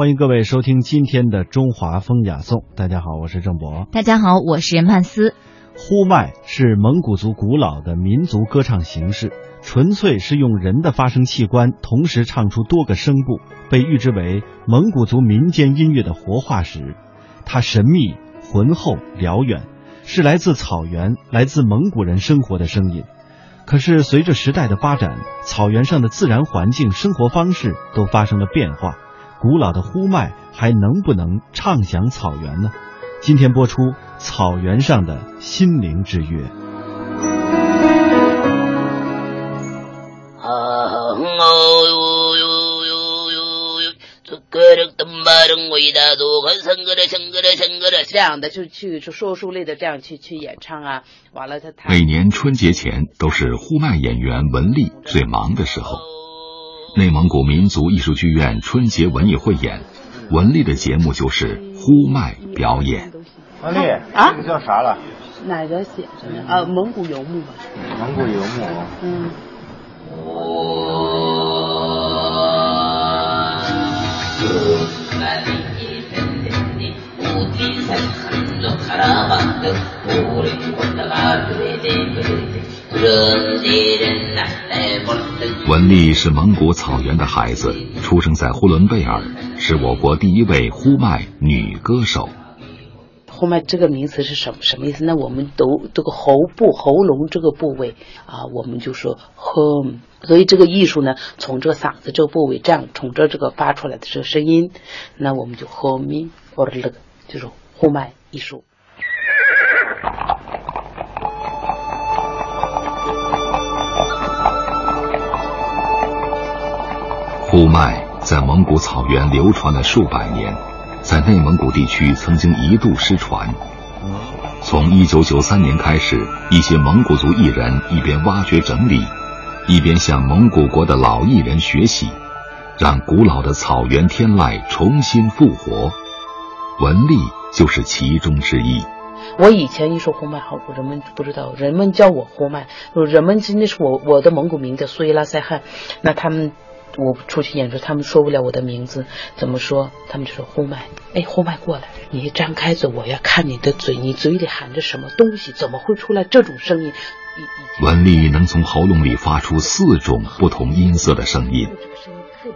欢迎各位收听今天的中华风雅颂。大家好，我是郑博。大家好，我是曼斯。呼麦是蒙古族古老的民族歌唱形式，纯粹是用人的发声器官同时唱出多个声部，被誉之为蒙古族民间音乐的活化石。它神秘、浑厚、辽远，是来自草原、来自蒙古人生活的声音。可是随着时代的发展，草原上的自然环境、生活方式都发生了变化。古老的呼麦还能不能唱响草原呢？今天播出《草原上的心灵之约》。这样的就去说书类的这样去去演唱啊，完了他每年春节前都是呼麦演员文丽最忙的时候。内蒙古民族艺术剧院春节文艺汇演，文丽的节目就是呼麦表演。文丽啊，这个叫啥了？哪个写着呢？啊，蒙古游牧吧。蒙古游牧。嗯。文丽是蒙古草原的孩子，出生在呼伦贝尔，是我国第一位呼麦女歌手。呼麦这个名词是什么什么意思？那我们都这个喉部喉咙这个部位啊，我们就说呵，所以这个艺术呢，从这个嗓子这个部位这样从这这个发出来的这个声音，那我们就呵咪或者那个就是呼麦艺术。呼麦在蒙古草原流传了数百年，在内蒙古地区曾经一度失传。从1993年开始，一些蒙古族艺人一边挖掘整理，一边向蒙古国的老艺人学习，让古老的草原天籁重新复活。文丽就是其中之一。我以前一说呼麦，好，人们不知道，人们叫我呼麦，人们那是我我的蒙古名叫苏伊拉塞汗，那他们。我出去演出，他们说不了我的名字，怎么说？他们就说呼麦，哎，呼麦过来，你张开嘴，我要看你的嘴，你嘴里含着什么东西？怎么会出来这种声音？文丽能从喉咙里发出四种不同音色的声音，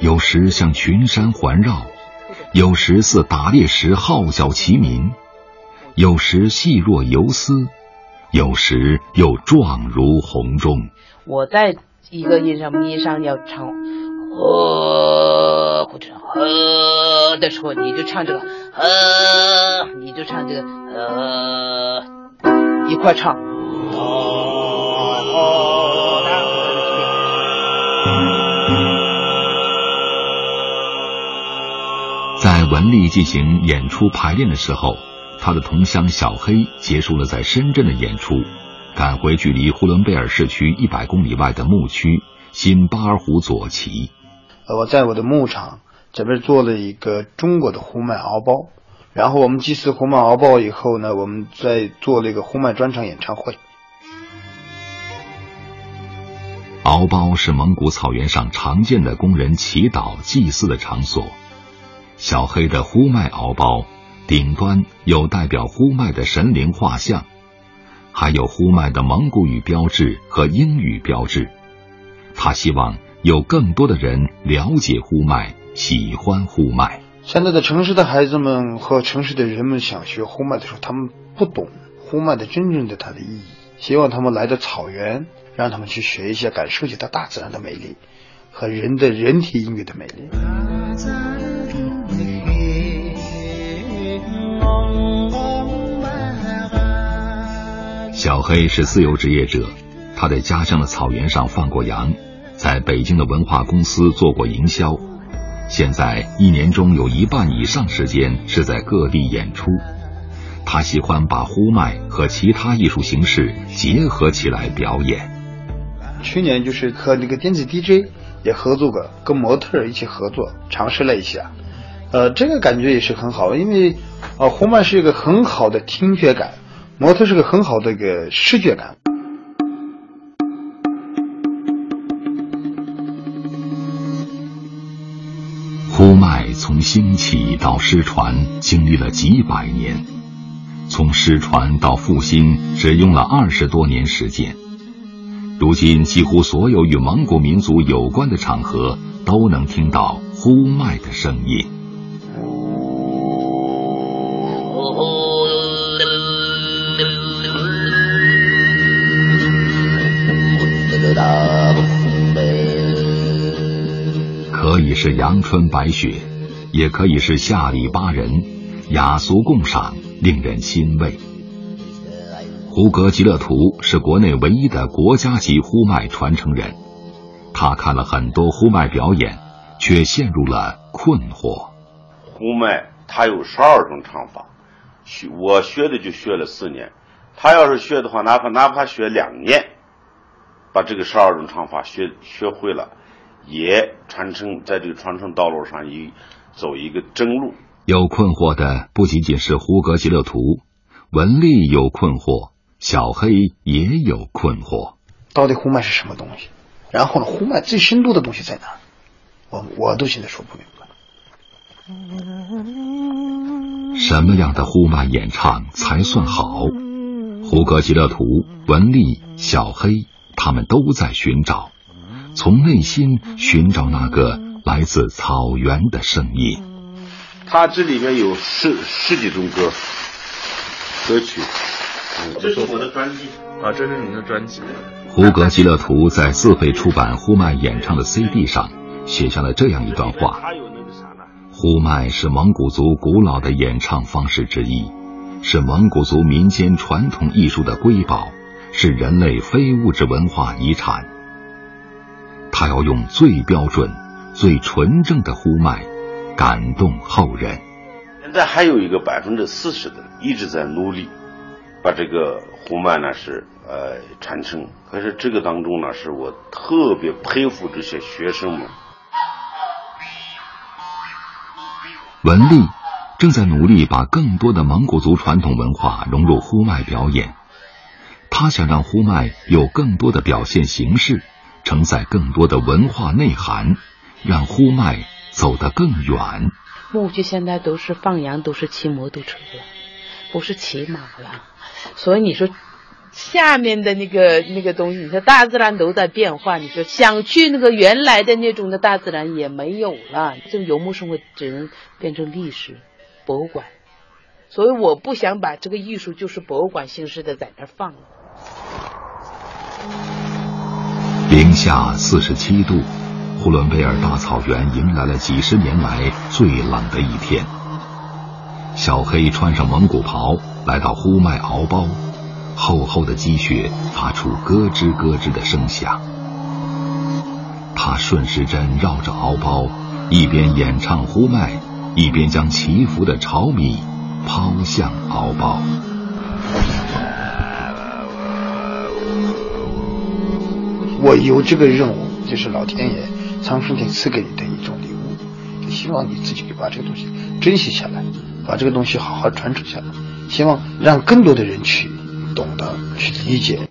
有时像群山环绕，有时似打猎时号角齐鸣，有时细若游丝，有时又壮如红钟。我在一个音上，咪上要唱。呃，或者呃的时候，你就唱这个呃，你就唱这个呃，一块唱。在文丽进行演出排练的时候，他的同乡小黑结束了在深圳的演出，赶回距离呼伦贝尔市区一百公里外的牧区新巴尔虎左旗。呃，我在我的牧场这边做了一个中国的呼麦敖包，然后我们祭祀呼麦敖包以后呢，我们再做了一个呼麦专场演唱会。敖包是蒙古草原上常见的工人祈祷祭祀的场所。小黑的呼麦敖包顶端有代表呼麦的神灵画像，还有呼麦的蒙古语标志和英语标志。他希望。有更多的人了解呼麦，喜欢呼麦。现在的城市的孩子们和城市的人们想学呼麦的时候，他们不懂呼麦的真正的它的意义。希望他们来到草原，让他们去学一些，感受一下大自然的美丽和人的人体音乐的美丽。小黑是自由职业者，他在家乡的草原上放过羊。在北京的文化公司做过营销，现在一年中有一半以上时间是在各地演出。他喜欢把呼麦和其他艺术形式结合起来表演。去年就是和那个电子 DJ 也合作过，跟模特一起合作，尝试了一下。呃，这个感觉也是很好，因为呃，呼麦是一个很好的听觉感，模特是个很好的一个视觉感。呼麦从兴起到失传，经历了几百年，从失传到复兴，只用了二十多年时间。如今，几乎所有与蒙古民族有关的场合，都能听到呼麦的声音。以是阳春白雪，也可以是下里巴人，雅俗共赏，令人欣慰。胡格吉勒图是国内唯一的国家级呼麦传承人，他看了很多呼麦表演，却陷入了困惑。呼麦它有十二种唱法，学我学的就学了四年，他要是学的话，哪怕哪怕学两年，把这个十二种唱法学学会了。也传承在这个传承道路上一走一个正路。有困惑的不仅仅是胡格吉勒图，文丽有困惑，小黑也有困惑。到底呼麦是什么东西？然后呢，呼麦最深度的东西在哪？我我都现在说不明白。什么样的呼麦演唱才算好？胡格吉勒图、文丽、小黑，他们都在寻找。从内心寻找那个来自草原的声音。它这里面有十十几种歌歌曲。这是我的专辑啊，这是您的专辑。胡格吉勒图在自费出版呼麦演唱的 CD 上写下了这样一段话：呼麦是蒙古族古老的演唱方式之一，是蒙古族民间传统艺术的瑰宝，是人类非物质文化遗产。他要用最标准、最纯正的呼麦感动后人。现在还有一个百分之四十的一直在努力，把这个呼麦呢是呃传承。可是这个当中呢，是我特别佩服这些学生们。文丽正在努力把更多的蒙古族传统文化融入呼麦表演，他想让呼麦有更多的表现形式。承载更多的文化内涵，让呼麦走得更远。木具现在都是放羊，都是骑摩托车了，不是骑马了。所以你说下面的那个那个东西，你说大自然都在变化。你说想去那个原来的那种的大自然也没有了，这个游牧生活只能变成历史博物馆。所以我不想把这个艺术就是博物馆形式的在那放。了下四十七度，呼伦贝尔大草原迎来了几十年来最冷的一天。小黑穿上蒙古袍，来到呼麦敖包，厚厚的积雪发出咯吱咯吱的声响。他顺时针绕着敖包，一边演唱呼麦，一边将祈福的炒米抛向敖包。我有这个任务，就是老天爷、苍生天赐给你的一种礼物，希望你自己把这个东西珍惜下来，把这个东西好好传承下来，希望让更多的人去懂得、去理解。